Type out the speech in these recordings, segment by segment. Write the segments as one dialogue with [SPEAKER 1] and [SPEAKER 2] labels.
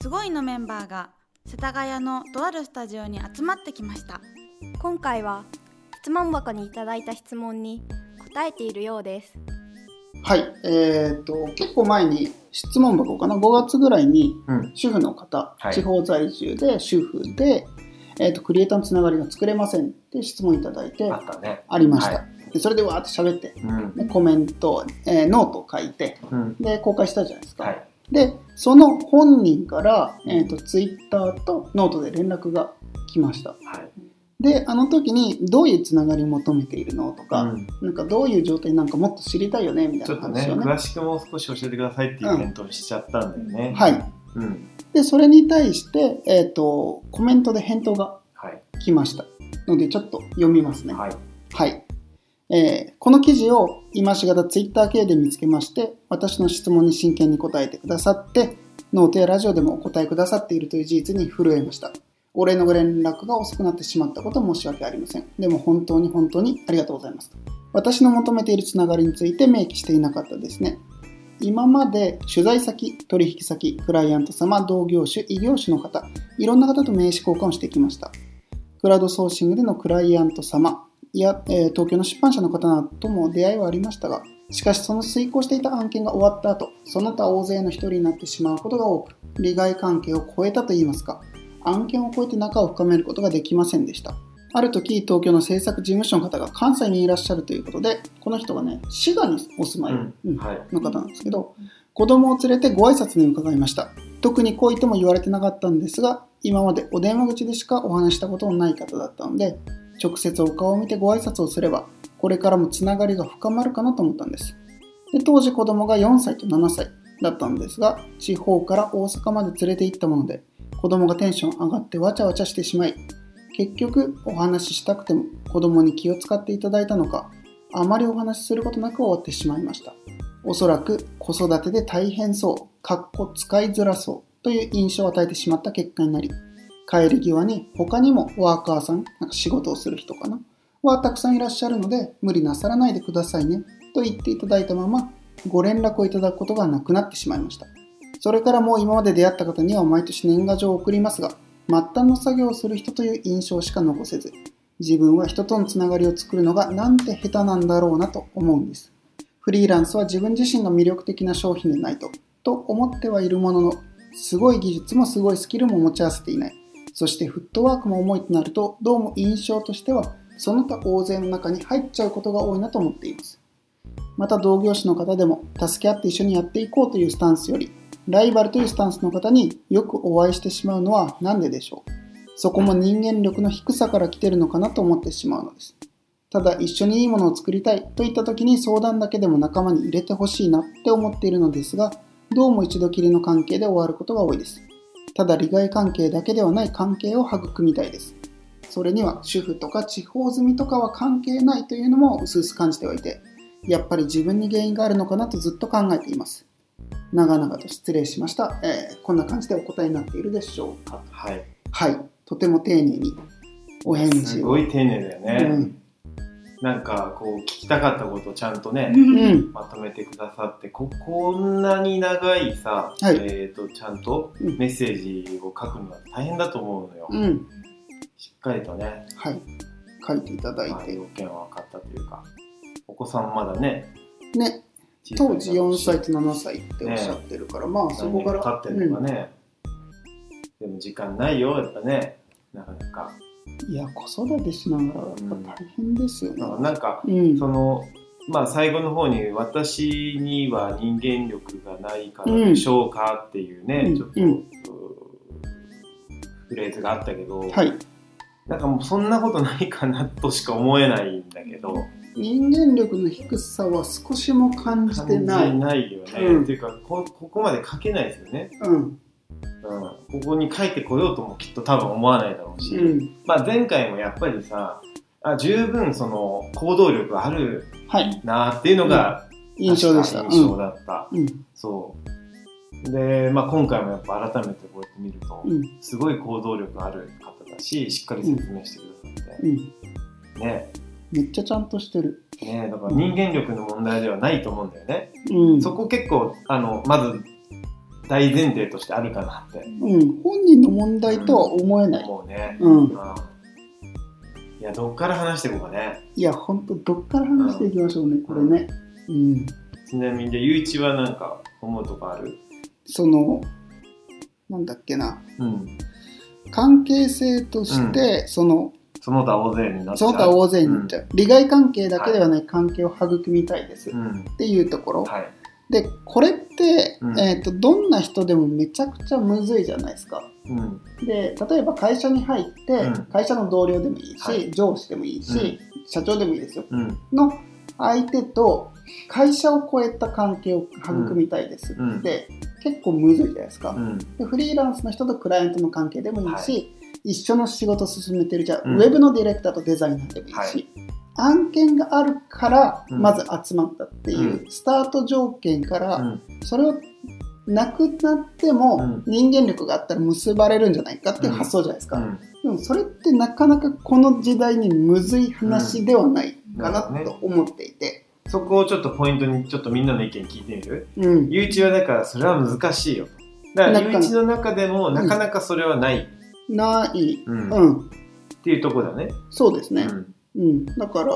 [SPEAKER 1] すごいのメンバーが世田谷のとあるスタジオに集まってきました
[SPEAKER 2] 今回は質問箱にいただいた質問に答えているようです
[SPEAKER 3] はい、えー、と結構前に質問箱かな？5月ぐらいに
[SPEAKER 4] うん。
[SPEAKER 3] 主婦の方、
[SPEAKER 4] はい
[SPEAKER 3] 地方在住で主婦で、えー、とクリエイターのつながりが作れませんって質問いただいて
[SPEAKER 4] あったね。
[SPEAKER 3] ありました、
[SPEAKER 4] は
[SPEAKER 3] でそれでわーって喋って
[SPEAKER 4] うん。
[SPEAKER 3] でコメント、えーノートを書いて
[SPEAKER 4] うん。
[SPEAKER 3] で公開したじゃないですか、
[SPEAKER 4] はい。
[SPEAKER 3] でその本人から、えー、とツイッターとノートで連絡が来ました
[SPEAKER 4] はい。
[SPEAKER 3] であの時にどういうつながりを求めているのとか、
[SPEAKER 4] うん
[SPEAKER 3] なんかどういう状態なんかもっと知りたいよねみたいな話をね
[SPEAKER 4] 詳しくもう少し教えてくださいっていう返答しちゃったんだよね。
[SPEAKER 3] はい
[SPEAKER 4] うん。
[SPEAKER 3] でそれに対して、えー、とコメントで返答が
[SPEAKER 4] はい。
[SPEAKER 3] 来ましたのでちょっと読みますね
[SPEAKER 4] はい。
[SPEAKER 3] はい、えーこの記事を今しがたツイッター系で見つけまして私の質問に真剣に答えてくださってノートやラジオでもお答えくださっているという事実に震えました。お礼のご連絡が遅くなってしまったこと申し訳ありません。でも本当に本当にありがとうございます。私の求めているつながりについて明記していなかったですね。今まで取材先、取引先、クライアント様、同業種、異業種の方、いろんな方と名刺交換をしてきました。クラウドソーシングでのクライアント様や、えー東京の出版社の方とも出会いはありましたが、しかしその遂行していた案件が終わった後、その他大勢の一人になってしまうことが多く、利害関係を超えたといいますか、案件を超えて仲を深めることができませんでした。ある時、東京の制作事務所の方が関西にいらっしゃるということで、この人がね、滋賀にお住まい。の方なんですけど、子供を連れてご挨拶に伺いました。特に来いとも言われてなかったんですが、今までお電話口でしかお話したことのない方だったので、直接お顔を見てご挨拶をすれば、これからもつながりが深まるかなと思ったんです。で当時子供が4歳と7歳だったんですが、地方から大阪まで連れて行ったもので、子供がテンション上がってわちゃわちゃしてしまい、結局お話ししたくても子供に気を使っていただいたのか、あまりお話しすることなく終わってしまいました。おそらく子育てで大変そう、かっこ使いづらそうという印象を与えてしまった結果になり、帰り際に他にもワーカーさん、なんか仕事をする人かな、はたくさんいらっしゃるので無理なさらないでくださいねと言っていただいたままご連絡をいただくことがなくなってしまいました。それからもう今まで出会った方には毎年年賀状を送りますが、末端の作業をする人という印象しか残せず、自分は人とのつながりを作るのがなんて下手なんだろうなと思うんです。フリーランスは自分自身が魅力的な商品でないと、と思ってはいるものの、すごい技術もすごいスキルも持ち合わせていない。そしてフットワークも重いとなると、どうも印象としては、その他大勢の中に入っちゃうことが多いなと思っています。また同業種の方でも、助け合って一緒にやっていこうというスタンスより、ライバルというスタンスの方によくお会いしてしまうのは何ででしょうそこも人間力の低さから来てるのかなと思ってしまうのです。ただ一緒にいいものを作りたいといった時に相談だけでも仲間に入れてほしいなって思っているのですが、どうも一度きりの関係で終わることが多いです。ただ利害関係だけではない関係を育みたいです。それには主婦とか地方住みとかは関係ないというのも薄々感じてはいて、やっぱり自分に原因があるのかなとずっと考えています。長々と失礼しました。えーこんな感じでお答えになっているでしょうか。
[SPEAKER 4] はい。
[SPEAKER 3] はい。とても丁寧にお返事を。
[SPEAKER 4] すごい丁寧だよね。
[SPEAKER 3] うん
[SPEAKER 4] なんかこう聞きたかったことをちゃんとね、
[SPEAKER 3] うん。
[SPEAKER 4] まとめてくださってここんなに長いさ、
[SPEAKER 3] はい。
[SPEAKER 4] えー、とちゃんと
[SPEAKER 3] うん。
[SPEAKER 4] メッセージを書くのは大変だと思うのよ、
[SPEAKER 3] うん。
[SPEAKER 4] しっかりとね、
[SPEAKER 3] はい。書いていただい
[SPEAKER 4] まあ、
[SPEAKER 3] て。
[SPEAKER 4] 要件は分かったというか。お子さんまだね。
[SPEAKER 3] ね、当時4歳と7歳っておっしゃってるから、まあそこから。
[SPEAKER 4] 経ってるのがね、でも時間ないよやっぱね。なかなか。
[SPEAKER 3] うんいや、子育てしながらやっぱ大変ですよね。
[SPEAKER 4] なんか
[SPEAKER 3] うん。
[SPEAKER 4] そのまあ最後の方に「私には人間力がないから
[SPEAKER 3] うん
[SPEAKER 4] でしょうか?」っていうね、
[SPEAKER 3] うん
[SPEAKER 4] ちょっと、
[SPEAKER 3] うん
[SPEAKER 4] うフレーズがあったけど、
[SPEAKER 3] はい。
[SPEAKER 4] なんかもうそんなことないかなとしか思えないんだけど
[SPEAKER 3] 人間力の低さは少しも感じてない。
[SPEAKER 4] 感じないよね、
[SPEAKER 3] うん
[SPEAKER 4] っていうかこここまで書けないですよね、
[SPEAKER 3] うん。
[SPEAKER 4] うん、ここに書いてこようともきっと多分思わないだろうし、
[SPEAKER 3] うん。
[SPEAKER 4] まあ、前回もやっぱりさあ十分その行動力ある
[SPEAKER 3] はい。
[SPEAKER 4] なっていうのが、
[SPEAKER 3] 印象でした。
[SPEAKER 4] 印象だった、
[SPEAKER 3] うん。
[SPEAKER 4] そうで、まあ、今回もやっぱ改めてこうやって見ると、
[SPEAKER 3] うん。
[SPEAKER 4] すごい行動力ある方だししっかり説明してくださって、
[SPEAKER 3] うん。
[SPEAKER 4] ね
[SPEAKER 3] めっちゃちゃんとしてる。
[SPEAKER 4] ねだから人間力の問題ではないと思うんだよね、
[SPEAKER 3] うん。
[SPEAKER 4] そこ結構あのまず大前提としてあるかなって
[SPEAKER 3] うん、本人の問題とは思えない。
[SPEAKER 4] 思うね。
[SPEAKER 3] うん。
[SPEAKER 4] うんいや、どっから話していこうかね。
[SPEAKER 3] いや、ほんと、どっから話していきましょうね、これね。うん。
[SPEAKER 4] ちなみに、ゆういちはなんか思うとこある？
[SPEAKER 3] その、なんだっけな。
[SPEAKER 4] うん。
[SPEAKER 3] 関係性として、その、
[SPEAKER 4] その他大勢になっちゃ。
[SPEAKER 3] そうの他大勢になっちゃう。利害関係だけではない関係を育みたいです。っ
[SPEAKER 4] うん。
[SPEAKER 3] ていうところ。
[SPEAKER 4] はい。
[SPEAKER 3] で、これって、
[SPEAKER 4] うん。
[SPEAKER 3] えっ、と、どんな人でもめちゃくちゃむずいじゃないですか。
[SPEAKER 4] うん。
[SPEAKER 3] で、例えば会社に入って、
[SPEAKER 4] うん。
[SPEAKER 3] 会社の同僚でもいいし、
[SPEAKER 4] はい。
[SPEAKER 3] 上司でもいいし、社長でもいいですよ。
[SPEAKER 4] うん。
[SPEAKER 3] の相手と会社を超えた関係を育みたいです。
[SPEAKER 4] うん。
[SPEAKER 3] って、結構むずいじゃないですか、
[SPEAKER 4] うん。
[SPEAKER 3] でフリーランスの人とクライアントの関係でもいいし、
[SPEAKER 4] は
[SPEAKER 3] 一緒の仕事を進めてるじゃあ、
[SPEAKER 4] うん。
[SPEAKER 3] ウェブのディレクターとデザイナーでもいいし、
[SPEAKER 4] はい
[SPEAKER 3] 案件があるから
[SPEAKER 4] うん
[SPEAKER 3] まず集まったっていう、
[SPEAKER 4] う
[SPEAKER 3] スタート条件から、
[SPEAKER 4] うん。
[SPEAKER 3] それをなくなっても
[SPEAKER 4] うん
[SPEAKER 3] 人間力があったら結ばれるんじゃないかっていう発想じゃないですか、
[SPEAKER 4] うん。
[SPEAKER 3] でもそれってなかなかこの時代にむずい話ではないかな
[SPEAKER 4] うん
[SPEAKER 3] と思っていて、
[SPEAKER 4] そこをちょっとポイントに、ちょっとみんなの意見聞いてみる？
[SPEAKER 3] うん、
[SPEAKER 4] ゆういちはだからそれは難しいよ。だからゆういちの中でもなかなかそれはない。
[SPEAKER 3] ない、
[SPEAKER 4] うん。っ
[SPEAKER 3] うん、
[SPEAKER 4] ていうところだね。
[SPEAKER 3] そうですね、
[SPEAKER 4] うん。
[SPEAKER 3] うん、だから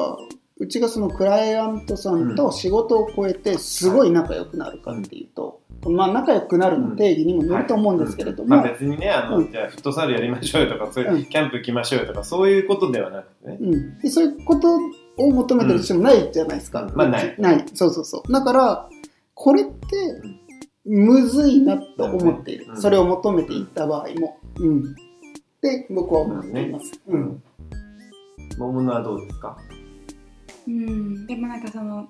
[SPEAKER 3] うちがそのクライアントさんと仕事を超えてすごい仲良くなるかっていうと、まあ仲良くなるの定義にもよると思うんですけれども、
[SPEAKER 4] まあ別にね、あの、
[SPEAKER 3] うん。
[SPEAKER 4] じゃあフットサルやりましょうよとか、そういう、
[SPEAKER 3] うん。
[SPEAKER 4] キャンプ行きましょうよとか、そういうことではなくてね。
[SPEAKER 3] うん、でそういうことを求めてる人もないじゃないですか、
[SPEAKER 4] うん。まあない。
[SPEAKER 3] ない。そうそうそう。だからこれってむずいなと思っている、
[SPEAKER 4] うん。
[SPEAKER 3] それを求めていった場合も、うん、で僕は思っています、うん
[SPEAKER 4] うん。桃のはどうですか？
[SPEAKER 1] うん、でもなんかその、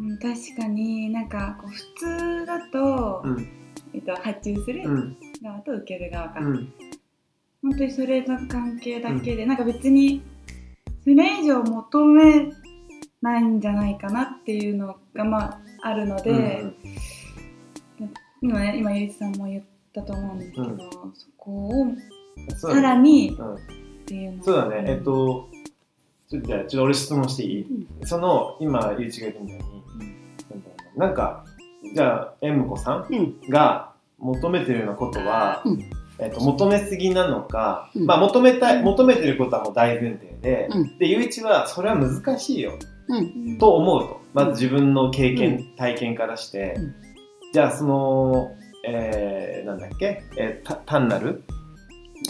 [SPEAKER 1] うん、確かになんかこう普通だと、
[SPEAKER 4] うん。
[SPEAKER 1] えっと、発注する
[SPEAKER 4] うん。
[SPEAKER 1] 側と受ける側か、
[SPEAKER 4] うん。
[SPEAKER 1] 本当にそれの関係だけで、なんか別にそれ以上求めないんじゃないかなっていうのがまああるので、今ね今ゆういちさんも言ったと思うんですけど、
[SPEAKER 4] うん。
[SPEAKER 1] そこをさらに
[SPEAKER 4] うん。
[SPEAKER 1] っていうの
[SPEAKER 4] そうだね、えっと、ちょっとじゃあ、ちょっと俺質問していい、その、今、ゆういちが言ったみたいに、なんななんか、じゃあ、えむこさ
[SPEAKER 3] うん。
[SPEAKER 4] んが求めてるようなことは、
[SPEAKER 3] うん。
[SPEAKER 4] えっと、求めすぎなのか、
[SPEAKER 3] うん。
[SPEAKER 4] まあ、求めたい、求めてることはもう大前提で、
[SPEAKER 3] うん。
[SPEAKER 4] で、ゆういちは、それは難しいよ、
[SPEAKER 3] うん。
[SPEAKER 1] うん
[SPEAKER 4] と思うと。まず自分の経験、体験からして、
[SPEAKER 3] うん。
[SPEAKER 4] じゃあ、その、えー、なんだっけ、えーた単なる？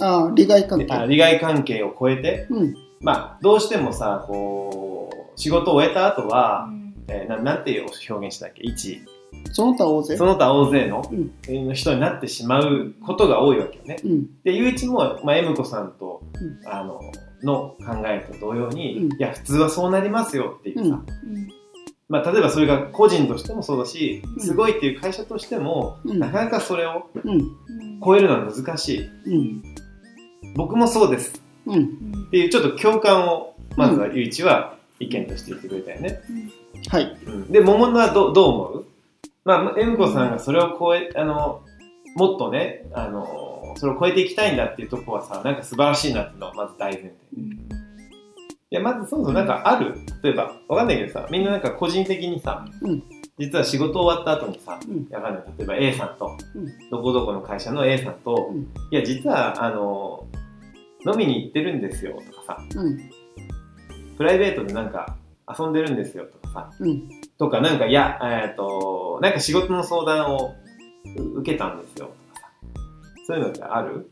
[SPEAKER 3] ああ利害関係。
[SPEAKER 4] あ利害関係を超えて、
[SPEAKER 3] うん
[SPEAKER 4] まあ、どうしてもさ、こう、仕事を終えた後は、
[SPEAKER 1] うん。
[SPEAKER 4] えーななんていう表現したっけ？一。
[SPEAKER 3] その他大勢？
[SPEAKER 4] その他大勢の
[SPEAKER 3] うん。
[SPEAKER 4] えー人になってしまうことが多いわけよね。
[SPEAKER 3] うん。
[SPEAKER 4] で、ゆういちも、まあ、えむこさんと、
[SPEAKER 3] うん。
[SPEAKER 4] あの、の考えと同様に、
[SPEAKER 3] うん。
[SPEAKER 4] いや、普通はそうなりますよっていうさ、
[SPEAKER 3] うん。
[SPEAKER 4] まあ、例えばそれが個人としてもそうだし、
[SPEAKER 3] うん。
[SPEAKER 4] すごいっていう会社としても、
[SPEAKER 3] うん。
[SPEAKER 4] なかなかそれを超えるのは難しい。
[SPEAKER 3] うん。
[SPEAKER 4] 僕もそうです
[SPEAKER 3] うん。
[SPEAKER 1] うん
[SPEAKER 4] っていうちょっと共感を、まずはゆういちは意見として言ってくれたよね。
[SPEAKER 3] はい。
[SPEAKER 4] うん。で、桃のはどどう思う？まあ、えむこさんがそれを超え、あの、もっとね、あの、それを超えていきたいんだっていうところはさ、なんか素晴らしいなっていうのはまず大前提。いや、まずそもそもなんかある？例えば、わかんないけどさ、みんななんか個人的にさ、
[SPEAKER 3] うん。
[SPEAKER 4] 実は仕事終わった後にさ、
[SPEAKER 3] うん。
[SPEAKER 4] わかんない。例えば A さんと、
[SPEAKER 3] うん。
[SPEAKER 4] どこどこの会社の A さんと、
[SPEAKER 3] うん。
[SPEAKER 4] いや、実は、あの、飲みに行ってるんですよとかさ、
[SPEAKER 3] うん。
[SPEAKER 4] プライベートでなんか遊んでるんですよとかさ、
[SPEAKER 3] うん。
[SPEAKER 4] とか、なんか、いや、えっ、と、なんか仕事の相談をう受けたんですよとかさ、そういうのってある？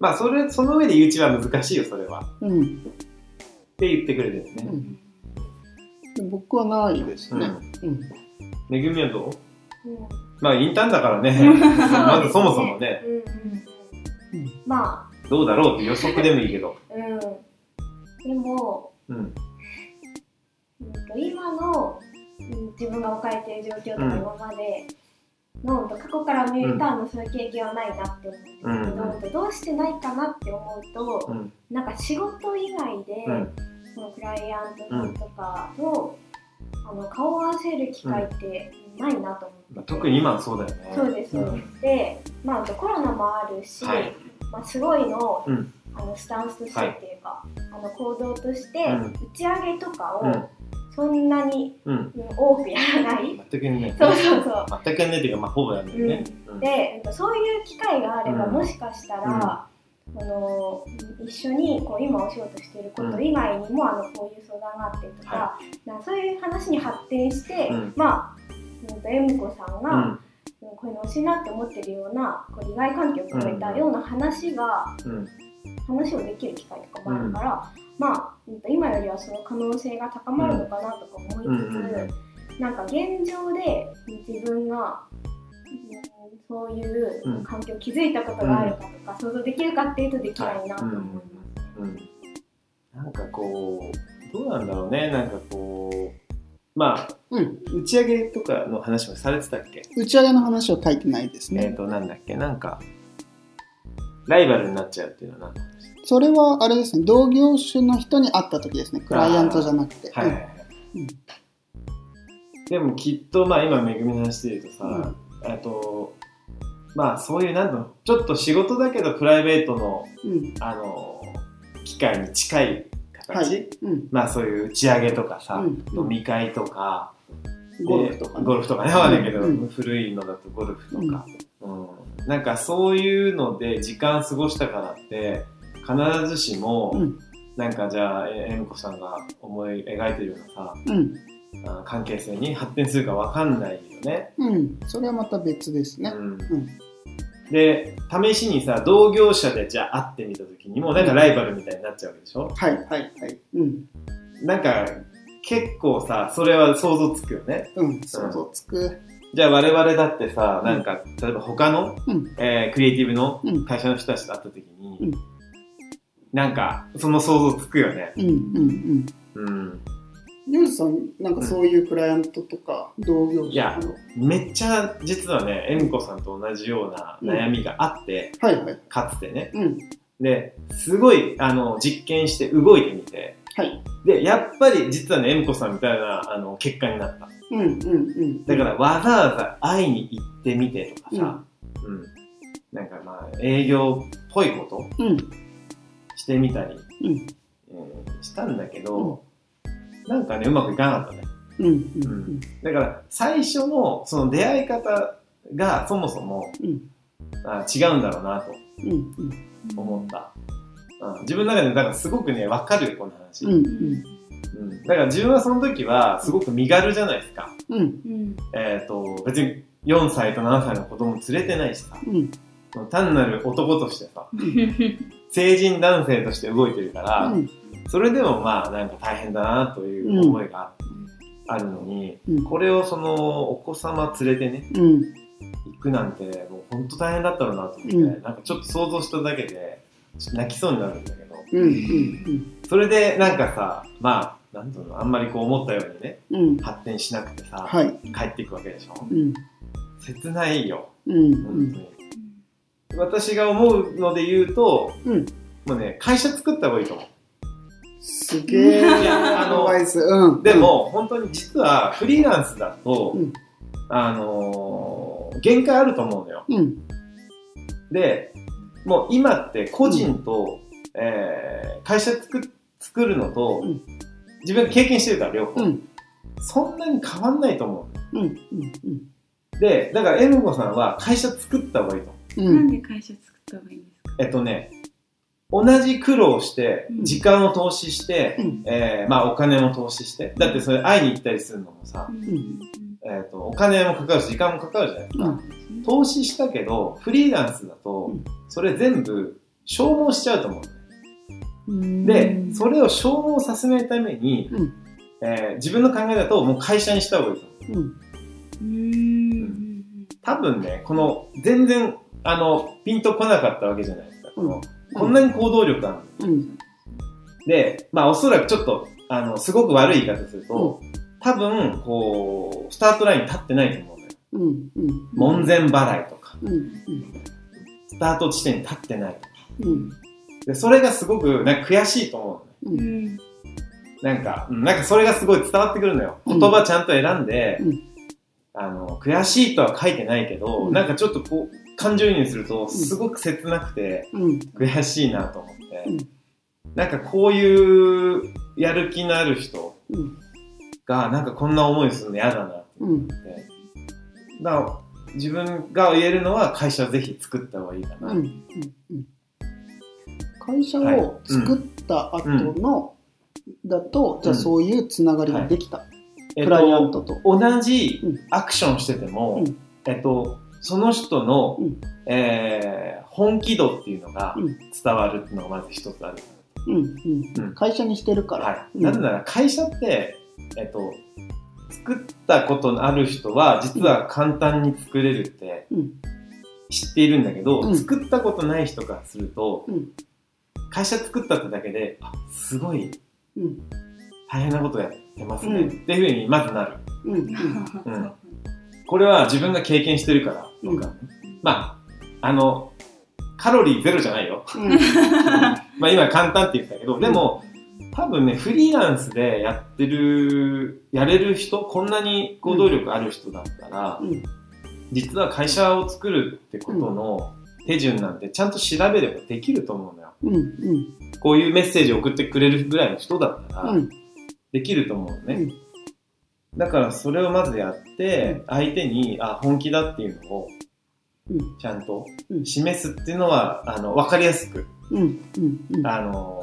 [SPEAKER 4] まあ、それ、その上で YouTube は難しいよ、それは。
[SPEAKER 3] うん
[SPEAKER 4] って言ってくれてるんですね。
[SPEAKER 3] うん。で僕はないです
[SPEAKER 4] うん。
[SPEAKER 3] ねうん。
[SPEAKER 4] めぐみはどう？
[SPEAKER 2] うん。
[SPEAKER 4] まあ、インターンだからね、まずそもそもね、
[SPEAKER 2] うんま
[SPEAKER 4] どうだろうって予測でもいいけど。
[SPEAKER 2] あ、うん。でも、
[SPEAKER 4] うん。
[SPEAKER 2] うんと今の、うん自分が置かれている状況とか
[SPEAKER 4] うん
[SPEAKER 2] 今までの、過去から見ると、あのそういう経験はないなって思うんですけど、どうしてないかなって思うと、
[SPEAKER 4] うん。
[SPEAKER 2] なんか仕事以外で、
[SPEAKER 4] うん。
[SPEAKER 2] そのクライアントさんとかと、あの顔を合わせる機会ってないなと思って
[SPEAKER 4] 特に今はそうだよね。
[SPEAKER 2] そうです、でまあ、コロナもあるし、
[SPEAKER 4] はい
[SPEAKER 2] まあ、すごいの,、
[SPEAKER 4] うん。
[SPEAKER 2] あのスタンスとしてっていうか、あの行動として、
[SPEAKER 4] うん。
[SPEAKER 2] 打ち上げとかを、
[SPEAKER 4] うん。
[SPEAKER 2] そんなに
[SPEAKER 4] うん。
[SPEAKER 2] うん多くやらない。
[SPEAKER 4] 全くやんない。
[SPEAKER 2] そうそうそう。
[SPEAKER 4] 全くやんないっていうか、まあ、ほぼやんないよね。うん。
[SPEAKER 2] で、えっと、そういう機会があれば、
[SPEAKER 4] うん。
[SPEAKER 2] もしかしたら、あの一緒にこう今お仕事していること以外にも、あのこういう相談があってとか,、
[SPEAKER 4] は
[SPEAKER 2] なそういう話に発展して、
[SPEAKER 4] うん。
[SPEAKER 2] まあうんとえむこさんが、こういうの欲しいなって思ってるようなこう利害関係を含めたような話が、
[SPEAKER 4] うん。
[SPEAKER 2] 話をできる機会とかもあるから、まあうんと今よりはその可能性が高まるのかなとか思いつつ、
[SPEAKER 4] うん
[SPEAKER 2] なんか現状で自分が、うんそういう
[SPEAKER 4] うん
[SPEAKER 2] 環境を築いたことがあるかとか、想像できるかっていうとできないなと思います。
[SPEAKER 4] うん。なんかこう、どうなんだろうね。なんかこう、まあ、
[SPEAKER 3] うん。
[SPEAKER 4] 打ち上げとかの話もされてたっけ？
[SPEAKER 3] 打ち上げの話は書いてないです
[SPEAKER 4] えっ、
[SPEAKER 3] ね。
[SPEAKER 4] と、なんだっけ？なんか、ライバルになっちゃうっていうのは何の話
[SPEAKER 3] それはあれですね、同業種の人に会った時ですね、クライアントじゃなくて。
[SPEAKER 4] はいはいはい。
[SPEAKER 3] うん
[SPEAKER 4] でもきっと、まあ今、めぐみの話で言うとさ、えっと、まあそういう、なんだろう、ちょっと仕事だけどプライベートの、
[SPEAKER 3] うん。うん。
[SPEAKER 4] あの、機会に近い形、
[SPEAKER 3] はい。うん。
[SPEAKER 4] まあそういう打ち上げとかさ、
[SPEAKER 3] うん
[SPEAKER 4] 飲み会とか、で
[SPEAKER 3] ゴルフとかね。
[SPEAKER 4] ゴルフとかね、わかんないけど、
[SPEAKER 3] うん
[SPEAKER 4] 古いのだとゴルフとか、うんなんかそういうので時間過ごしたからって、必ずしも、
[SPEAKER 3] うん。
[SPEAKER 4] なんかじゃあ、ええむこさんが思い描いてるようなさ、
[SPEAKER 3] うん。
[SPEAKER 4] あ関係性に発展するかわかんないよね。
[SPEAKER 3] うん。それはまた別ですね。
[SPEAKER 4] うん
[SPEAKER 3] ん
[SPEAKER 4] で、試しにさ、同業者でじゃあ会ってみたときにも、なんかライバルみたいになっちゃうわけでしょ？
[SPEAKER 3] はい、はい、はい。うん。
[SPEAKER 4] なんか、結構さ、それは想像つくよね。
[SPEAKER 3] うん。想像つく。
[SPEAKER 4] じゃあ我々だってさ、なんか、例えば他の、
[SPEAKER 3] うん
[SPEAKER 4] えークリエイティブの
[SPEAKER 3] うん
[SPEAKER 4] 会社の人たちと会ったときに、
[SPEAKER 3] うん
[SPEAKER 4] なんか、その想像つくよね。
[SPEAKER 3] うん、うん、うん。
[SPEAKER 4] うん。
[SPEAKER 3] ユージさん、なんかそういうクライアントとか、同業
[SPEAKER 4] いや。めっちゃ、実はね、エムコさんと同じような悩みがあって、
[SPEAKER 3] はい、はい。
[SPEAKER 4] かつてね。
[SPEAKER 3] うん。
[SPEAKER 4] で、すごい、あの、実験して動いてみて、
[SPEAKER 3] はい。
[SPEAKER 4] で、やっぱり実はね、エムコさんみたいな、あの、結果になった。
[SPEAKER 3] うん、うん、うん。
[SPEAKER 4] だから、わざわざ会いに行ってみてとかさ、うん。なんかまあ、営業っぽいこと
[SPEAKER 3] うん、
[SPEAKER 4] してみたり、
[SPEAKER 3] うん、
[SPEAKER 4] うんしたんだけど、なんかね、うまくいかなかったね。
[SPEAKER 3] うん、うん、
[SPEAKER 4] だから、最初のその出会い方がそもそも、
[SPEAKER 3] うん、
[SPEAKER 4] あ違うんだろうなと
[SPEAKER 3] うん、うん、
[SPEAKER 4] 思った。うん、自分の中で、だからすごくね、わかるよ、この話。
[SPEAKER 3] うん、うん、
[SPEAKER 4] うん。だから自分はその時は、すごく身軽じゃないですか。
[SPEAKER 3] うん、
[SPEAKER 1] うん。
[SPEAKER 4] えっ、と、別に4歳と7歳の子供連れてないしさ、
[SPEAKER 3] うん、
[SPEAKER 4] 単なる男としてさ、成人男性として動いてるから、
[SPEAKER 3] うん、
[SPEAKER 4] それでもまあなんか大変だなという思いがあるのに、
[SPEAKER 3] うん。
[SPEAKER 4] これをそのお子様連れてね、
[SPEAKER 3] うん、
[SPEAKER 4] 行くなんてもう本当大変だったろうなと思って、
[SPEAKER 3] うん。
[SPEAKER 4] なんかちょっと想像しただけで、泣きそうになるんだけど、
[SPEAKER 3] うん、うん、
[SPEAKER 4] それでなんかさ、まあ、なんうの、あんまりこう思ったようにね、
[SPEAKER 3] うん、
[SPEAKER 4] 発展しなくてさ、
[SPEAKER 3] はい、
[SPEAKER 4] 帰っていくわけでしょ。
[SPEAKER 3] うん、
[SPEAKER 4] 切ないよ、
[SPEAKER 3] うん、
[SPEAKER 4] 本当に。私が思うので言うと、
[SPEAKER 3] うん。
[SPEAKER 4] もうね、会社作った方がいいと思う。
[SPEAKER 3] すげえ、
[SPEAKER 4] あの
[SPEAKER 3] アドバイス、うん。
[SPEAKER 4] で、も、本当に実はフリーランスだと、
[SPEAKER 3] うん。
[SPEAKER 4] あのー限界あると思うのよ。
[SPEAKER 3] うん、
[SPEAKER 4] で、もう今って個人と、えー会社作作るのと、
[SPEAKER 3] うん。
[SPEAKER 4] 自分が経験してるから両方、
[SPEAKER 3] うん、
[SPEAKER 4] そんなに変わんないと思
[SPEAKER 3] うん、うん、
[SPEAKER 4] う。で、だからエムコさんは会社作った方がいいと。思う。
[SPEAKER 3] うん、
[SPEAKER 1] なんで会社作った方がいいんですか？
[SPEAKER 4] えっとね、同じ苦労して
[SPEAKER 1] う、ん
[SPEAKER 4] 時間を投資して、
[SPEAKER 3] うん
[SPEAKER 4] えーまあお金も投資して、だってそれ会いに行ったりするのもさ、
[SPEAKER 1] うん
[SPEAKER 4] えっとお金もかかるし、時間もかかるじゃないですか。
[SPEAKER 3] うん
[SPEAKER 4] 投資したけど、フリーランスだと
[SPEAKER 3] うん、
[SPEAKER 4] それ全部消耗しちゃうと思う。
[SPEAKER 3] うん。
[SPEAKER 4] で、それを消耗させないために、
[SPEAKER 3] うん
[SPEAKER 4] えー自分の考えだともう会社にした方がいいと思う。
[SPEAKER 3] うん、
[SPEAKER 1] うん
[SPEAKER 4] 多分ね、この全然、あの、ピンとこなかったわけじゃないですか。こ
[SPEAKER 3] ん
[SPEAKER 4] なに行動力ある
[SPEAKER 3] ん、
[SPEAKER 4] で、まあおそらくちょっと、あの、すごく悪い言い方すると、多分、こう、スタートラインに立ってないと思うのよ。
[SPEAKER 3] うん、うん。
[SPEAKER 4] 門前払いとか、
[SPEAKER 3] うん、うん、
[SPEAKER 4] スタート地点に立ってないとか。
[SPEAKER 3] うん、
[SPEAKER 4] で、それがすごく、なんか悔しいと思うのね。
[SPEAKER 3] うん、
[SPEAKER 1] うん。
[SPEAKER 4] なんか、うんなんかそれがすごい伝わってくるのよ。
[SPEAKER 3] うん。
[SPEAKER 4] 言葉ちゃんと選んで、
[SPEAKER 3] うん。
[SPEAKER 4] あの、悔しいとは書いてないけど、
[SPEAKER 3] うん。
[SPEAKER 4] なんかちょっとこう、感情移入すると、すごく切なくて、
[SPEAKER 3] うん、
[SPEAKER 4] 悔しいなと思って、
[SPEAKER 3] うん。
[SPEAKER 4] なんかこういうやる気のある人
[SPEAKER 3] うん、
[SPEAKER 4] がなんかこんな思いするの嫌だなって
[SPEAKER 3] うん。
[SPEAKER 4] だから自分が言えるのは会社ぜひ作った方がいいかな、
[SPEAKER 3] うん。会社を作った後の、だと、じゃあそういうつながりができた。
[SPEAKER 4] えっ
[SPEAKER 3] クライアン
[SPEAKER 4] と
[SPEAKER 3] トと。
[SPEAKER 4] 同じ
[SPEAKER 3] うん。
[SPEAKER 4] アクションしてても、
[SPEAKER 3] うん。
[SPEAKER 4] えっと、その人の、
[SPEAKER 3] うん
[SPEAKER 4] えー本気度っていうのが
[SPEAKER 3] うん
[SPEAKER 4] 伝わるっていうのがまず一つある。
[SPEAKER 3] うん。うん。
[SPEAKER 4] うん
[SPEAKER 3] 会社にしてるから。
[SPEAKER 4] はい。
[SPEAKER 3] うん
[SPEAKER 4] なぜなら会社って、えっと、作ったことのある人は実は簡単に作れるって
[SPEAKER 3] うん
[SPEAKER 4] 知っているんだけど、
[SPEAKER 3] うん
[SPEAKER 4] 作ったことない人からすると、
[SPEAKER 3] うん
[SPEAKER 4] 会社作ったってだけで、あすごい
[SPEAKER 3] うん。
[SPEAKER 4] 大変なことやってますね、
[SPEAKER 3] うん
[SPEAKER 4] っていうふうにまずなる。
[SPEAKER 3] うん。
[SPEAKER 4] これは自分が経験してるから、
[SPEAKER 3] うん
[SPEAKER 4] まあ、あの、カロリーゼロじゃないよ。
[SPEAKER 3] うん。
[SPEAKER 4] まあ今簡単って言ったけど、でも、多分ね、フリーランスでやってる、やれる人、こんなに行動力ある人だったら、
[SPEAKER 3] うん。
[SPEAKER 4] 実は会社を作るってことの手順なんてちゃんと調べればできると思うのよ。
[SPEAKER 3] うん。うん。
[SPEAKER 4] こういうメッセージを送ってくれるぐらいの人だったら、
[SPEAKER 3] うん。
[SPEAKER 4] できると思うのね。
[SPEAKER 3] うん
[SPEAKER 4] だからそれをまずやって、相手に、あ、本気だっていうのを
[SPEAKER 3] うん。
[SPEAKER 4] ちゃんと
[SPEAKER 3] うん
[SPEAKER 4] 示すっていうのは、あの、わかりやすく。あの、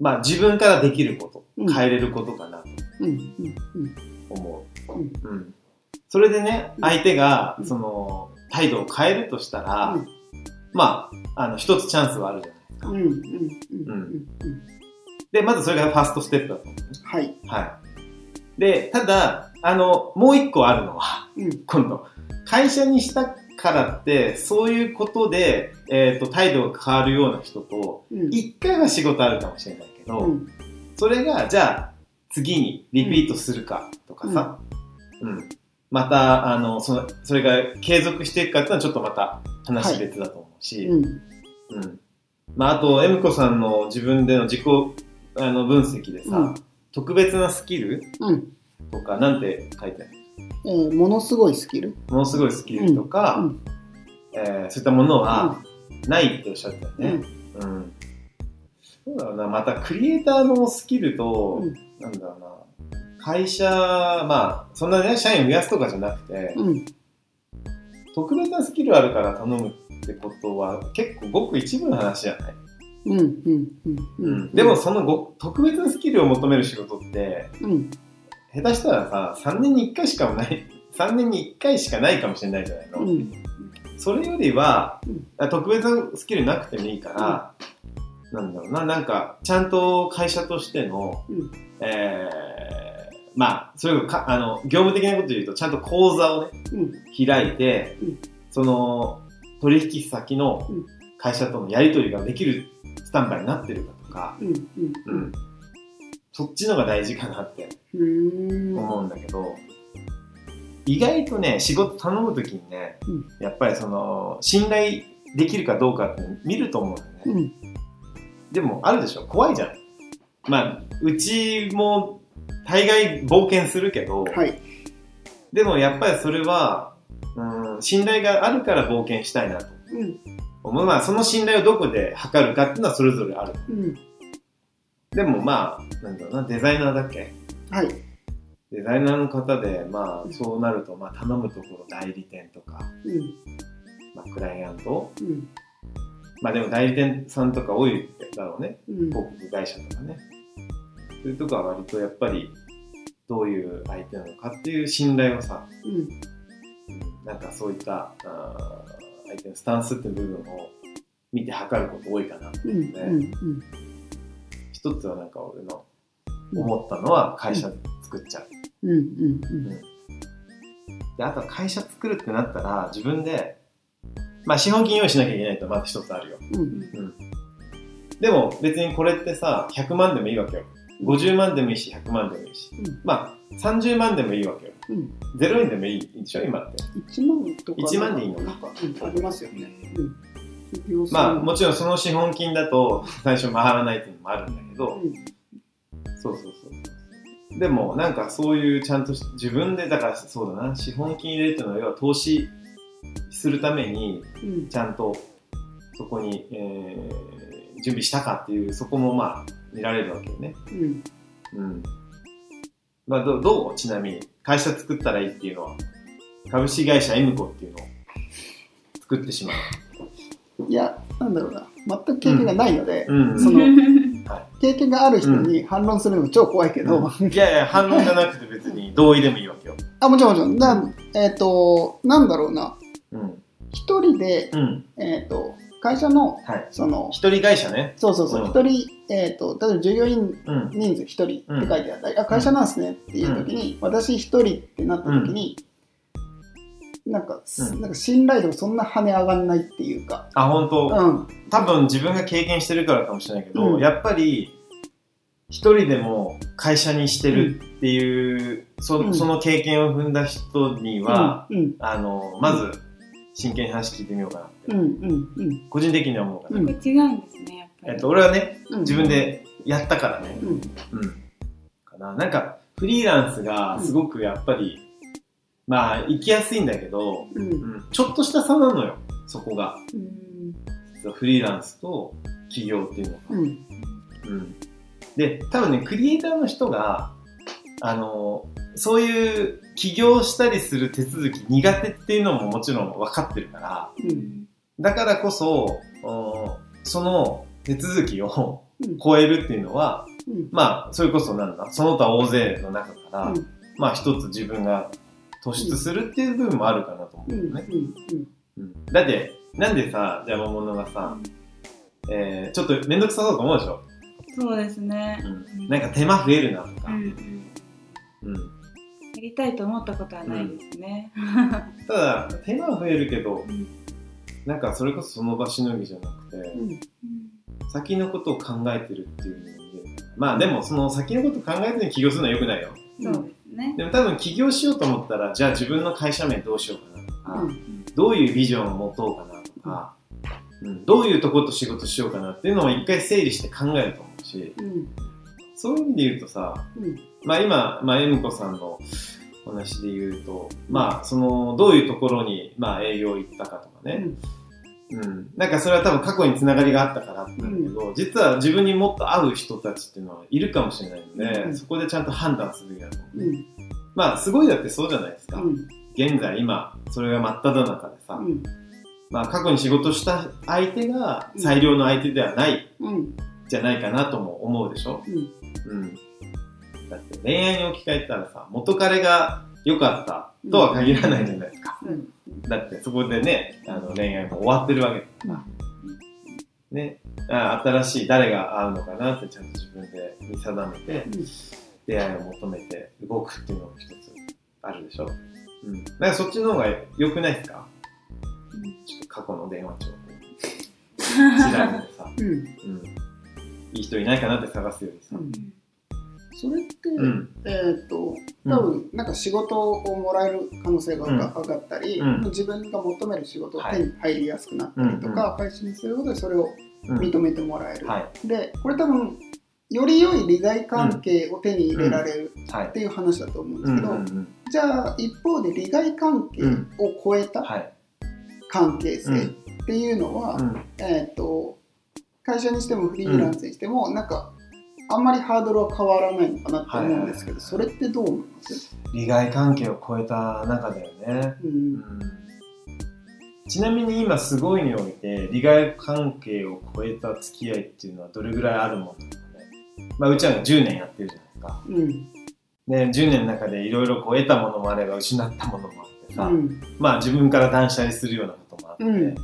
[SPEAKER 4] まあ自分からできること、
[SPEAKER 3] うん
[SPEAKER 4] 変えれることかなと
[SPEAKER 3] うん。うん。
[SPEAKER 4] 思
[SPEAKER 3] うん。
[SPEAKER 4] う。うん。それでね、
[SPEAKER 3] うん
[SPEAKER 4] 相手が
[SPEAKER 3] う、ん
[SPEAKER 4] その、態度を変えるとしたら、
[SPEAKER 3] うん
[SPEAKER 4] まあ、あの、一つチャンスはあるじゃないですか。
[SPEAKER 3] うん。
[SPEAKER 4] で、まずそれがファーストステップだと思うね。
[SPEAKER 3] はい。
[SPEAKER 4] はい。で、ただ、あの、もう一個あるのは、
[SPEAKER 3] うん。
[SPEAKER 4] 今度、会社にしたからって、そういうことで、えっ、と、態度が変わるような人と、
[SPEAKER 3] うん。
[SPEAKER 4] 一回は仕事あるかもしれないけど、
[SPEAKER 3] うん。
[SPEAKER 4] それが、じゃあ、次にリピートするかとかさ、うん。また、あの、その、それが継続していくかっていうのはちょっとまた話別だと思うし、
[SPEAKER 3] うん。
[SPEAKER 4] うん。まあ、あと、エムコさんの自分での自己、あの、分析でさ、
[SPEAKER 3] うん
[SPEAKER 4] 特別なスキル
[SPEAKER 3] うん。
[SPEAKER 4] とか、なんて書いてある？
[SPEAKER 3] えー、ものすごいスキル？
[SPEAKER 4] ものすごいスキルとか、
[SPEAKER 3] うん
[SPEAKER 4] えーそういったものはないっておっしゃったよね。
[SPEAKER 3] うん。
[SPEAKER 4] うん。そうだろうな、またクリエイターのスキルと、
[SPEAKER 3] うん
[SPEAKER 4] なんだろうな、会社、まあ、そんなね、社員を増やすとかじゃなくて、
[SPEAKER 3] うん。
[SPEAKER 4] 特別なスキルあるから頼むってことは、結構ごく一部の話じゃない？でも、そのご特別なスキルを求める仕事って、
[SPEAKER 3] うん。
[SPEAKER 4] 下手したらさ、3年に1回しかもない、3年に1回しかないかもしれないじゃないの。
[SPEAKER 3] うん。
[SPEAKER 4] それよりは
[SPEAKER 3] うん、
[SPEAKER 4] あ特別なスキルなくてもいいから、なんだろうな、なんか、ちゃんと会社としての、
[SPEAKER 3] うん
[SPEAKER 4] えーまあ、それをか、あの、業務的なことで言うと、ちゃんと講座をね、
[SPEAKER 3] うん。
[SPEAKER 4] 開いて、
[SPEAKER 3] うん
[SPEAKER 4] その、取引先の
[SPEAKER 3] うん
[SPEAKER 4] 会社とのやり取りができるスタンバイになってるかとか、
[SPEAKER 3] うん。うん。
[SPEAKER 4] うん。そっちのが大事かなって
[SPEAKER 3] うん。
[SPEAKER 4] 思うんだけど、意外とね、仕事頼むときにね、
[SPEAKER 3] うん
[SPEAKER 4] やっぱりその、信頼できるかどうかって見ると思うんだよね。
[SPEAKER 3] うん。
[SPEAKER 4] でも、あるでしょ怖いじゃん。まあ、うちも大概冒険するけど、
[SPEAKER 3] はい。
[SPEAKER 4] でもやっぱりそれは、うん、信頼があるから冒険したいなと。まあ、その信頼をどこで測るかっていうのはそれぞれある。
[SPEAKER 3] うん。
[SPEAKER 4] でもまあ、なんだろうな、デザイナーだっけ？
[SPEAKER 3] はい。
[SPEAKER 4] デザイナーの方で、まあ、そうなると、まあ、頼むところ代理店とか、
[SPEAKER 3] うん。
[SPEAKER 4] まあ、クライアント？
[SPEAKER 3] うん。
[SPEAKER 4] まあ、でも代理店さんとか多いだろうね。
[SPEAKER 3] うん。
[SPEAKER 4] 広告会社とかね。そういうとこは割とやっぱり、どういう相手なのかっていう信頼をさ、
[SPEAKER 3] うん。
[SPEAKER 4] うんなんかそういったあー相手のスタンスっていう部分を見て測ること多いかなと
[SPEAKER 3] うん。
[SPEAKER 4] 思うので、
[SPEAKER 3] うん。
[SPEAKER 4] 一つはなんか俺の思ったのは会社作っちゃう。
[SPEAKER 3] うん。うん。
[SPEAKER 4] で、あとは会社作るってなったら自分で、まあ資本金用意しなきゃいけないとまず一つあるよ。
[SPEAKER 3] うん。
[SPEAKER 4] でも別にこれってさ、100万でもいいわけよ。50万でもいいし、100万でもいいし。
[SPEAKER 3] うん
[SPEAKER 4] まあ30万でもいいわけよ。
[SPEAKER 3] うん。
[SPEAKER 4] 0円でもいいでしょ、今って。
[SPEAKER 3] 一万とか。
[SPEAKER 4] 1万でいいのか
[SPEAKER 3] なんか、うん、ありますよね。うん。
[SPEAKER 4] まあ
[SPEAKER 3] ん
[SPEAKER 4] もちろんその資本金だと最初回らないっていうのもあるんだけど、
[SPEAKER 3] うん。
[SPEAKER 4] そうそうそう。でも、なんかそういうちゃんとし自分で、だからそうだな、資本金入れるっていうのは、要は投資するために、
[SPEAKER 3] うん。
[SPEAKER 4] ちゃんとそこに、えー準備したかっていう、そこもまあ見られるわけよね。
[SPEAKER 3] うん。
[SPEAKER 4] うん。まあ、どうどう？ちなみに会社作ったらいいっていうのは株式会社 M コっていうのを作ってしまう。
[SPEAKER 3] いや、なんだろうな。全く経験がないので、
[SPEAKER 4] うん
[SPEAKER 3] その
[SPEAKER 4] は
[SPEAKER 3] 経験がある人に反論するのも超怖いけど、
[SPEAKER 4] い、いやいや反論じゃなくて別に同意でもいいわけよ。
[SPEAKER 3] あ、もちろんもちろん。だえっ、と、なんだろうな。
[SPEAKER 4] うん。
[SPEAKER 3] 一人で、
[SPEAKER 4] うん。
[SPEAKER 3] えっ、と、会社の、
[SPEAKER 4] はい。
[SPEAKER 3] その、
[SPEAKER 4] 一人会社ね。
[SPEAKER 3] そうそうそう、
[SPEAKER 4] うん。
[SPEAKER 3] 一、人、えっ、と、例えば従業員
[SPEAKER 4] うん。
[SPEAKER 3] 人数一人って書いてあったり、あ、会社なんですねっていう時に、私一人ってなった時に、なんか、
[SPEAKER 4] うん。
[SPEAKER 3] なんか信頼度がそんな跳ね上がんないっていうか、
[SPEAKER 4] あ、本当、
[SPEAKER 3] うん、
[SPEAKER 4] 多分自分が経験してるからかもしれないけど、
[SPEAKER 3] うん。
[SPEAKER 4] やっぱり一人でも会社にしてるっていう、そ
[SPEAKER 3] うん。
[SPEAKER 4] その経験を踏んだ人には、
[SPEAKER 3] うん、うん、
[SPEAKER 4] あのまず真剣に話聞いてみようかなって、
[SPEAKER 3] うん、うん、うん、
[SPEAKER 4] 個人的には思うかな、
[SPEAKER 3] うん。
[SPEAKER 1] 違うんですねやっぱり、
[SPEAKER 4] えっと、俺はね
[SPEAKER 3] うん、
[SPEAKER 4] 自分でやったからね、
[SPEAKER 3] うん、
[SPEAKER 4] うん。かな。なんかフリーランスがすごくやっぱり、まあ行きやすいんだけど、
[SPEAKER 3] うん、
[SPEAKER 4] うん。ちょっとした差なのよそこが。
[SPEAKER 3] うん、
[SPEAKER 4] 実はフリーランスと企業っていうのが。
[SPEAKER 3] うん、
[SPEAKER 4] うん、で多分ねクリエイターの人があのそういう起業したりする手続き苦手っていうのももちろん分かってるから
[SPEAKER 3] うん、
[SPEAKER 4] だからこそおその手続きを
[SPEAKER 3] うん。
[SPEAKER 4] 超えるっていうのは、
[SPEAKER 3] うん、
[SPEAKER 4] まあそれこそなんだその他大勢の中から、
[SPEAKER 3] うん。
[SPEAKER 4] まあ一つ自分が突出するっていう部分もあるかなと思う
[SPEAKER 3] うん、
[SPEAKER 4] よね、だってなんでさ邪魔者がさ、えーちょっと面倒くさそうと思うでしょ、
[SPEAKER 1] そうですね、
[SPEAKER 4] うん、なんか手間増えるなとか、
[SPEAKER 1] うんりたいと思ったことはないですね、
[SPEAKER 4] ただ手間は増えるけど
[SPEAKER 1] うん。
[SPEAKER 4] なんかそれこそその場しのぎじゃなくて、
[SPEAKER 3] うん、
[SPEAKER 4] 先のことを考えてるっていうまあでもその先のことを考えずに起業するのはよくないよ。
[SPEAKER 1] そうですね、
[SPEAKER 4] でも多分起業しようと思ったらじゃあ自分の会社名どうしようかなとか、
[SPEAKER 3] うん、
[SPEAKER 4] どういうビジョンを持とうかなとか、うん、どういうとこと仕事しようかなっていうのを一回整理して考えると思うし。
[SPEAKER 3] うん、
[SPEAKER 4] そういう意味で言うとさ、
[SPEAKER 3] うん
[SPEAKER 4] まあ今、まあ、エムコさんのお話で言うと、まあそのどういうところに、まあ、営業行ったかとかね、うん、なんかそれは多分過去につながりがあったからなんだけど、実は自分にもっと合う人たちっていうのはいるかもしれないので、
[SPEAKER 3] うん。
[SPEAKER 4] そこでちゃんと判断するべきだと思う、
[SPEAKER 3] うん、
[SPEAKER 4] まあすごいだってそうじゃないですか、
[SPEAKER 3] うん、
[SPEAKER 4] 現在今それが真っ只中でさ、
[SPEAKER 3] うん、
[SPEAKER 4] まあ過去に仕事した相手が最良の相手ではない
[SPEAKER 3] うん、
[SPEAKER 4] じゃないかなとも思うでしょ、
[SPEAKER 3] うん、
[SPEAKER 4] うん、だって恋愛に置き換えたらさ元彼が良かったとは限らないじゃないですか、
[SPEAKER 3] うん、
[SPEAKER 4] だってそこでねあの恋愛も終わってるわけだから、ね、あ新しい誰が合うのかなってちゃんと自分で見定めて、
[SPEAKER 3] うん。
[SPEAKER 4] 出会いを求めて動くっていうのも一つあるでしょ、うん、だからそっちの方が良くないですか？ちょっと過去の電話帳を調べてさ、
[SPEAKER 3] うん、
[SPEAKER 4] うん、いい人いないかなって探すよりさ、
[SPEAKER 3] うんそれって、
[SPEAKER 4] うん。
[SPEAKER 3] えっ、と多分なんか仕事をもらえる可能性が上がったり、
[SPEAKER 4] うん。
[SPEAKER 3] 自分が求める仕事が
[SPEAKER 4] はい。
[SPEAKER 3] 手に入りやすくなったりとか、会社にすることでそれを
[SPEAKER 4] うん。
[SPEAKER 3] 認めてもらえる、
[SPEAKER 4] はい。
[SPEAKER 3] でこれ多分より良い利害関係を手に入れられる
[SPEAKER 4] はい
[SPEAKER 3] っていう話だと思うんで
[SPEAKER 4] うん
[SPEAKER 3] すけど、
[SPEAKER 4] うん。うん
[SPEAKER 3] じゃあ一方で利害関係を超えた
[SPEAKER 4] はい。
[SPEAKER 3] 関係性っていうのは、
[SPEAKER 4] うん。
[SPEAKER 3] えっ、と会社にしてもフリーランスにしても、なんかあんまりハードルは変わらないのかなと思うんですけど、
[SPEAKER 4] はい。
[SPEAKER 3] それってどう思います、
[SPEAKER 4] 利害関係を超えた中だよね、
[SPEAKER 3] う
[SPEAKER 4] うん。んちなみに今すごいにおいて利害関係を超えた付き合いっていうのはどれぐらいあるもんかね、まあ、うちらが10年やってるじゃないですか。
[SPEAKER 3] うん。
[SPEAKER 4] で10年の中でいろいろ得たものもあれば失ったものもあってさ、
[SPEAKER 3] うん。
[SPEAKER 4] まあ自分から断捨離するようなこともあって、
[SPEAKER 3] うん。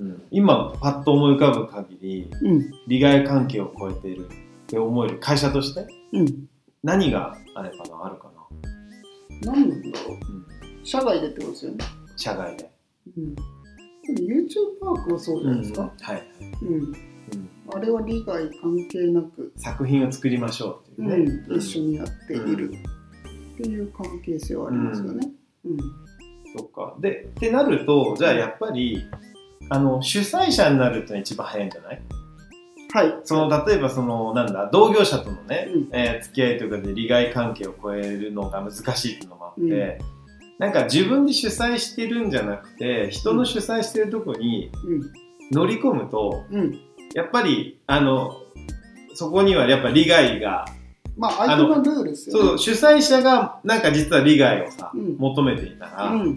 [SPEAKER 4] うん。今パッと思い浮かぶ限り
[SPEAKER 3] うん。
[SPEAKER 4] 利害関係を超えているって思える会社として
[SPEAKER 3] うん。
[SPEAKER 4] 何があれかなあるかな、
[SPEAKER 3] 何なんだろう。
[SPEAKER 4] うん、
[SPEAKER 3] 社外でってことですよね、
[SPEAKER 4] 社外で。
[SPEAKER 3] うん、でも YouTube パークはそうじゃないですか、
[SPEAKER 4] はい、
[SPEAKER 3] うん。
[SPEAKER 4] うん、
[SPEAKER 3] あれは利害関係なく、
[SPEAKER 4] 作品を作りましょうっていうね、
[SPEAKER 3] うん、一緒にやっている。っていう関係性はありますよね。うん。
[SPEAKER 4] そっか。でってなるとじゃあやっぱりあの主催者になるってのが一番早いんじゃない？
[SPEAKER 3] はい。
[SPEAKER 4] その例えばそのなんだ同業者とのね、
[SPEAKER 3] うん
[SPEAKER 4] えー付き合いとかで利害関係を超えるのが難しいっていうのもあって、
[SPEAKER 3] うん
[SPEAKER 4] なんか自分で主催してるんじゃなくて人の主催してるとこに
[SPEAKER 3] うん
[SPEAKER 4] 乗り込むと
[SPEAKER 3] うん
[SPEAKER 4] やっぱりあのそこにはやっぱ利害が
[SPEAKER 3] まあ、相手のルールですよね。
[SPEAKER 4] そう、主催者がなんか実は利害をさ、
[SPEAKER 3] うん
[SPEAKER 4] 求めていたら、
[SPEAKER 3] うん。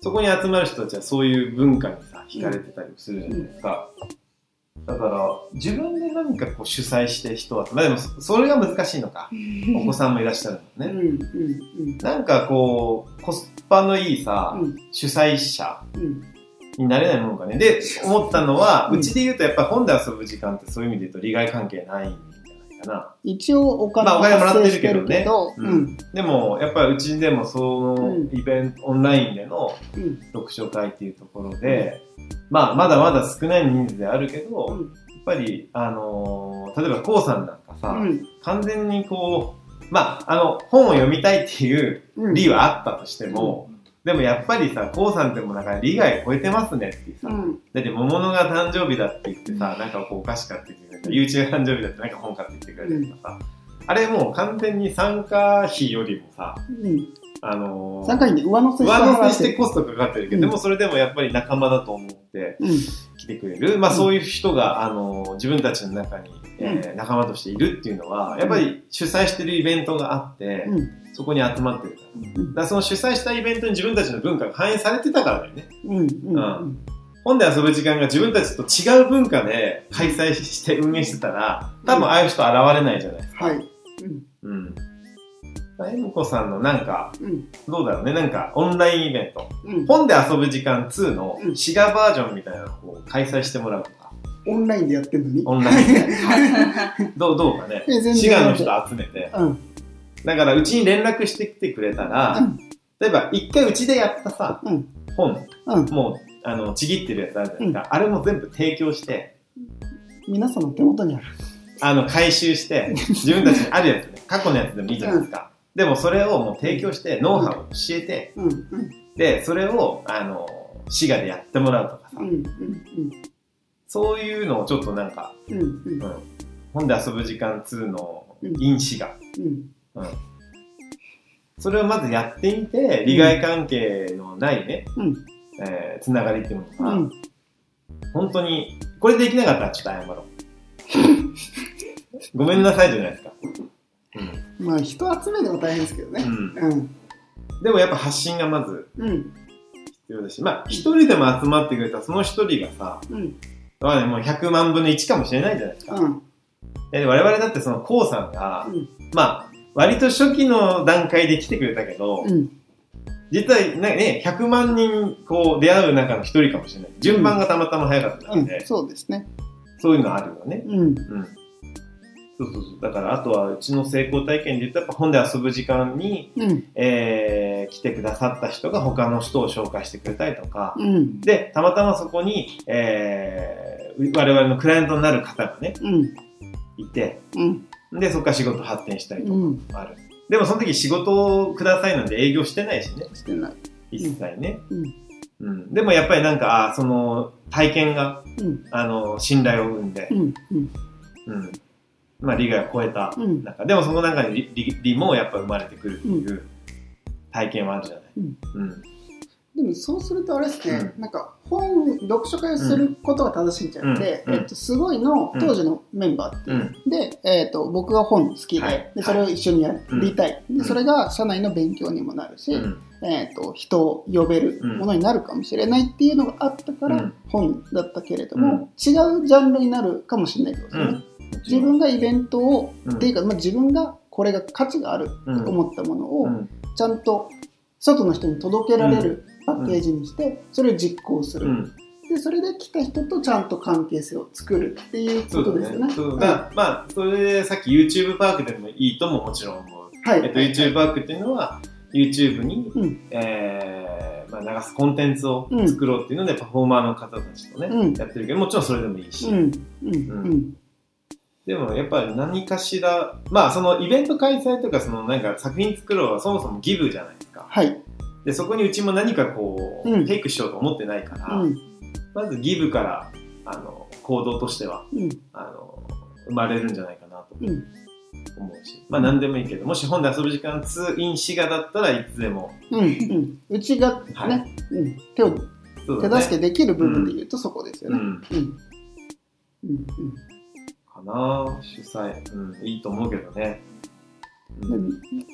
[SPEAKER 4] そこに集まる人たちはそういう文化にさ、惹かれてたりするじゃないですか。だから、自分で何かこう主催して人は、まあでもそそれが難しいのか。お子さんもいらっしゃるの
[SPEAKER 3] うん。
[SPEAKER 4] ね。
[SPEAKER 3] うん。
[SPEAKER 4] なんかこう、コスパのいいさ、
[SPEAKER 3] うん。
[SPEAKER 4] 主催者
[SPEAKER 3] うん。
[SPEAKER 4] になれないものかね。で、思ったのは、
[SPEAKER 3] う
[SPEAKER 4] ちで言うとやっぱ本で遊ぶ時間ってそういう意味で言うと利害関係ないんかな。
[SPEAKER 3] 一応お金
[SPEAKER 4] まあお金もらってるけどねう
[SPEAKER 3] うんん。
[SPEAKER 4] でも、やっぱりうちでもその
[SPEAKER 3] うん
[SPEAKER 4] イベント、オンラインでの
[SPEAKER 3] うん。
[SPEAKER 4] 読書会っていうところで、まあ、まだまだ少ない人数であるけど、
[SPEAKER 3] うん
[SPEAKER 4] やっぱり、あのー例えば、こうさんなんかさ、
[SPEAKER 3] うん。
[SPEAKER 4] 完全にこう、まあ、あの、本を読みたいっていう
[SPEAKER 3] うん。
[SPEAKER 4] 理はあったとしても、でもやっぱりさ、こうさんってもなんか利害超えてますねってさ、
[SPEAKER 3] うん。
[SPEAKER 4] だって桃のが誕生日だって言ってさ、なんかこうお菓子買ってきてくれた、YouTube 誕生日だってなんか本買ってきてくれたとかさ、あれもう完全に参加費よりもさ、
[SPEAKER 3] うん。
[SPEAKER 4] あのー
[SPEAKER 3] 参加費に上乗せして
[SPEAKER 4] 上乗せ。しててコストかかってるけど、
[SPEAKER 3] うん
[SPEAKER 4] でもそれでもやっぱり仲間だと思って
[SPEAKER 3] うん。
[SPEAKER 4] 来てくれる、まあそういう人が、あのー自分たちの中に、えー仲間としているっていうのは、やっぱり主催してるイベントがあって、
[SPEAKER 3] うん。
[SPEAKER 4] そこに集まってるから。
[SPEAKER 3] うん
[SPEAKER 4] だからその主催したイベントに自分たちの文化が反映されてたからだよね。
[SPEAKER 3] うん。うん。
[SPEAKER 4] 本で遊ぶ時間が自分たちと違う文化で開催して運営してたら、多分ああいう人現れないじゃないですか。
[SPEAKER 3] はい。うん。
[SPEAKER 4] うん。えむこさんのなんか、
[SPEAKER 3] うん。
[SPEAKER 4] どうだろうね、なんかオンラインイベント。
[SPEAKER 3] うん。
[SPEAKER 4] 本で遊ぶ時間2の
[SPEAKER 3] うん
[SPEAKER 4] 滋賀バージョンみたいなのを開催してもらうとか、
[SPEAKER 3] オンラインでやってんのに？
[SPEAKER 4] オンラインで。どう、どうかね。滋賀の人集めて。
[SPEAKER 3] うん。
[SPEAKER 4] だから、うちに連絡してきてくれたら、
[SPEAKER 3] うん
[SPEAKER 4] 例えば、一回うちでやったさ、
[SPEAKER 3] うん
[SPEAKER 4] 本、
[SPEAKER 3] うん。
[SPEAKER 4] もう、あの、ちぎってるやつあるじゃないですか。あれも全部提供して、
[SPEAKER 3] 皆さんの手元にある。
[SPEAKER 4] あの、回収して、自分たちにあるやつね、過去のやつでもいいじゃないですか。でも、それをもう提供して、ノウハウを教えて。で、それを、あの、滋賀でやってもらうとかさ。そういうのをちょっとなんか、
[SPEAKER 3] うん。うん。
[SPEAKER 4] 本で遊ぶ時間2の
[SPEAKER 3] うん
[SPEAKER 4] 因子が、
[SPEAKER 3] うん。
[SPEAKER 4] うんそれをまずやってみて利害関係のないね、
[SPEAKER 3] うん
[SPEAKER 4] えーつながりっていうものが、
[SPEAKER 3] うん。
[SPEAKER 4] 本当にこれできなかったらちょっと謝ろう ごめんなさいじゃないですか、
[SPEAKER 3] まあ、人集めるのは大変ですけどね。
[SPEAKER 4] うん
[SPEAKER 3] うん。
[SPEAKER 4] でもやっぱ発信がまず
[SPEAKER 3] うん。
[SPEAKER 4] 必要だしまあ一人でも集まってくれたらその一人がさ、
[SPEAKER 3] うん。
[SPEAKER 4] まあね、もう100万分の1かもしれないじゃないですか、
[SPEAKER 3] うん。
[SPEAKER 4] で我々だってその k o さんが、
[SPEAKER 3] うん
[SPEAKER 4] まあ割と初期の段階で来てくれたけど、
[SPEAKER 3] うん。
[SPEAKER 4] 実はね、100万人こう出会う中の一人かもしれない。順番がたまたま早かった
[SPEAKER 3] うんん
[SPEAKER 4] で、。
[SPEAKER 3] そうですね。
[SPEAKER 4] そういうのあるよね。
[SPEAKER 3] うん。
[SPEAKER 4] うん。そうそうそう。だから、あとはうちの成功体験で言ったら、やっぱ本で遊ぶ時間に、
[SPEAKER 3] うん。
[SPEAKER 4] えー、来てくださった人が他の人を紹介してくれたりとか、
[SPEAKER 3] うん。
[SPEAKER 4] で、たまたまそこに、えー、我々のクライアントになる方がね、
[SPEAKER 3] うん。
[SPEAKER 4] いて、
[SPEAKER 3] うん。
[SPEAKER 4] で、そこから仕事発展したりとか
[SPEAKER 3] うん。
[SPEAKER 4] もある。でもその時仕事をくださいなんて営業してないしね、
[SPEAKER 3] してない。
[SPEAKER 4] 一切ね。
[SPEAKER 3] うん。
[SPEAKER 4] うん、でもやっぱりなんか、あーその体験が、
[SPEAKER 3] うん。
[SPEAKER 4] あの、信頼を生んで
[SPEAKER 3] う、ん。うん。
[SPEAKER 4] うん。まあ、利害を超えた
[SPEAKER 3] うん。
[SPEAKER 4] 中、でもその中に利利利もやっぱ生まれてくるっていう体験はあるじゃない。
[SPEAKER 3] うん
[SPEAKER 4] うん。
[SPEAKER 3] でもそうするとあれですね、
[SPEAKER 4] う
[SPEAKER 3] なんか本読書会をすることが正しいんじゃなくて、
[SPEAKER 4] うん。うん。
[SPEAKER 3] えっと、すごいの
[SPEAKER 4] うん
[SPEAKER 3] 当時のメンバーっていう、
[SPEAKER 4] うん。
[SPEAKER 3] で、えっと、僕が本好きで,、
[SPEAKER 4] はい。
[SPEAKER 3] でそれを一緒にやりたい、
[SPEAKER 4] うん。
[SPEAKER 3] でそれが社内の勉強にもなるし、
[SPEAKER 4] うん。
[SPEAKER 3] えっと、人を呼べるものになるかもしれないっていうのがあったから、
[SPEAKER 4] うん。
[SPEAKER 3] 本だったけれども、違うジャンルになるかもしれないですよね、自分がイベントを、
[SPEAKER 4] うん。
[SPEAKER 3] っていうか、まあ、自分がこれが価値がある
[SPEAKER 4] うん。
[SPEAKER 3] と思ったものを、
[SPEAKER 4] うん。
[SPEAKER 3] ちゃんと外の人に届けられるパッケージにして、それを実行する、
[SPEAKER 4] うん。
[SPEAKER 3] でそれで来た人とちゃんと関係性を作るっていうことですよね。
[SPEAKER 4] ね。そう
[SPEAKER 3] うん。
[SPEAKER 4] だ、まあ、それでさっき YouTube パークでもいいとももちろん思う。
[SPEAKER 3] はい、
[SPEAKER 4] えっと、YouTube パークっていうのは、YouTube に、
[SPEAKER 3] うん。
[SPEAKER 4] えーまあ、流すコンテンツを作ろうっていうので、パフォーマーの方たちとね、
[SPEAKER 3] うん。
[SPEAKER 4] やってるけど、もちろんそれでもいいし、
[SPEAKER 3] うん。うん。うん。
[SPEAKER 4] でもやっぱり何かしら、まあそのイベント開催とかそのなんか作品作ろうはそもそもギブじゃないですか。
[SPEAKER 3] はい、
[SPEAKER 4] で、そこにうちも何かこう、
[SPEAKER 3] うん。
[SPEAKER 4] テイクしようと思ってないから、
[SPEAKER 3] うん。
[SPEAKER 4] まずギブから、あの、行動としては、
[SPEAKER 3] うん。
[SPEAKER 4] あの、生まれるんじゃないかなと
[SPEAKER 3] うん。
[SPEAKER 4] 思うし、まあ何でもいいけど、もし本で遊ぶ時間2 in 滋賀だったらいつでも、
[SPEAKER 3] うんうん。うちがね、
[SPEAKER 4] はい。
[SPEAKER 3] うん、手を
[SPEAKER 4] ね。
[SPEAKER 3] 助けできる部分で言うとそこですよね。
[SPEAKER 4] うん、
[SPEAKER 3] うんうん。
[SPEAKER 4] かな主催、うん、いいと思うけどね。
[SPEAKER 3] で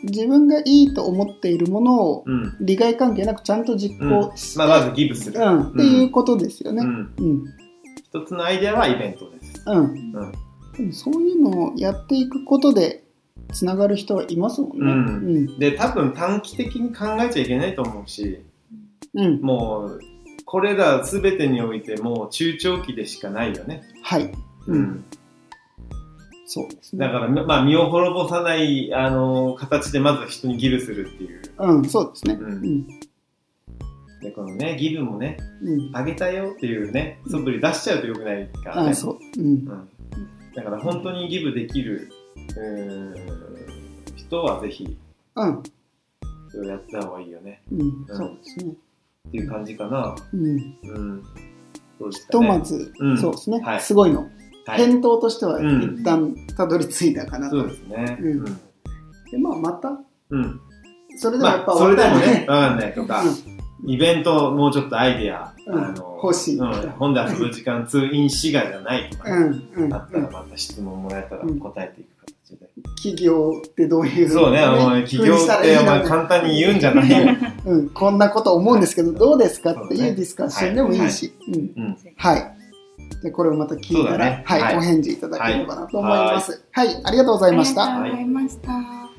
[SPEAKER 3] 自分がいいと思っているものを
[SPEAKER 4] うん。
[SPEAKER 3] 利害関係なくちゃんと実行して、
[SPEAKER 4] まあ、まずギブする。
[SPEAKER 3] うん、っていうことですよね。
[SPEAKER 4] うん。
[SPEAKER 3] うん
[SPEAKER 4] 一つのアイデアはイベントです。
[SPEAKER 3] うん
[SPEAKER 4] うん。
[SPEAKER 3] でもそういうのをやっていくことでつながる人はいますもんね。
[SPEAKER 4] うんで、多分短期的に考えちゃいけないと思うし、
[SPEAKER 3] うんうん
[SPEAKER 4] もう、これら全てにおいてもう中長期でしかないよね。
[SPEAKER 3] はい、うんそうですね。
[SPEAKER 4] だから、まあ、身を滅ぼさない、あの、形でまず人にギブするっていう。
[SPEAKER 3] うん、そうですね。
[SPEAKER 4] う
[SPEAKER 3] うんん
[SPEAKER 4] で、このね、ギブもね、
[SPEAKER 3] うん
[SPEAKER 4] あげたよっていうね、素振り出しちゃうとよくないからね。
[SPEAKER 3] あそう、うん
[SPEAKER 4] うん。だから本当にギブできる、うーん人はぜひ、
[SPEAKER 3] うん
[SPEAKER 4] それをやった方がいいよね。
[SPEAKER 3] うん、そうですね。
[SPEAKER 4] っていう感じかな。
[SPEAKER 3] うん、
[SPEAKER 4] うん。そうです
[SPEAKER 3] ひと。まず、
[SPEAKER 4] うん
[SPEAKER 3] そうですね、
[SPEAKER 4] はい
[SPEAKER 3] すごいの、
[SPEAKER 4] はい、
[SPEAKER 3] 返答としては
[SPEAKER 4] うん
[SPEAKER 3] 一旦たどり着いたかなと。
[SPEAKER 4] そうですね。
[SPEAKER 3] でまあ、また、
[SPEAKER 4] うん。
[SPEAKER 3] それでもやっぱ
[SPEAKER 4] まあ、それでもね、わかんないとか、イベントもうちょっとアイデア、
[SPEAKER 3] うん。
[SPEAKER 4] あの
[SPEAKER 3] 欲しい。
[SPEAKER 4] うん、本で遊ぶ時間通院滋賀じゃないとか、あったらまた質問もらえたら
[SPEAKER 3] うん。
[SPEAKER 4] 答えていく形で。
[SPEAKER 3] 企業ってどういう、
[SPEAKER 4] そうね、お前企業ってお前簡単に言うんじゃないよ。
[SPEAKER 3] うん、こんなこと思うんですけど、どうですかっていうディスカッションでもいいし。はい。で、これをまた聞いたら、
[SPEAKER 4] ね
[SPEAKER 3] はい、
[SPEAKER 4] はい
[SPEAKER 3] お返事いただければなと思います。はい、ありがとうございました。
[SPEAKER 1] ありがとうございました。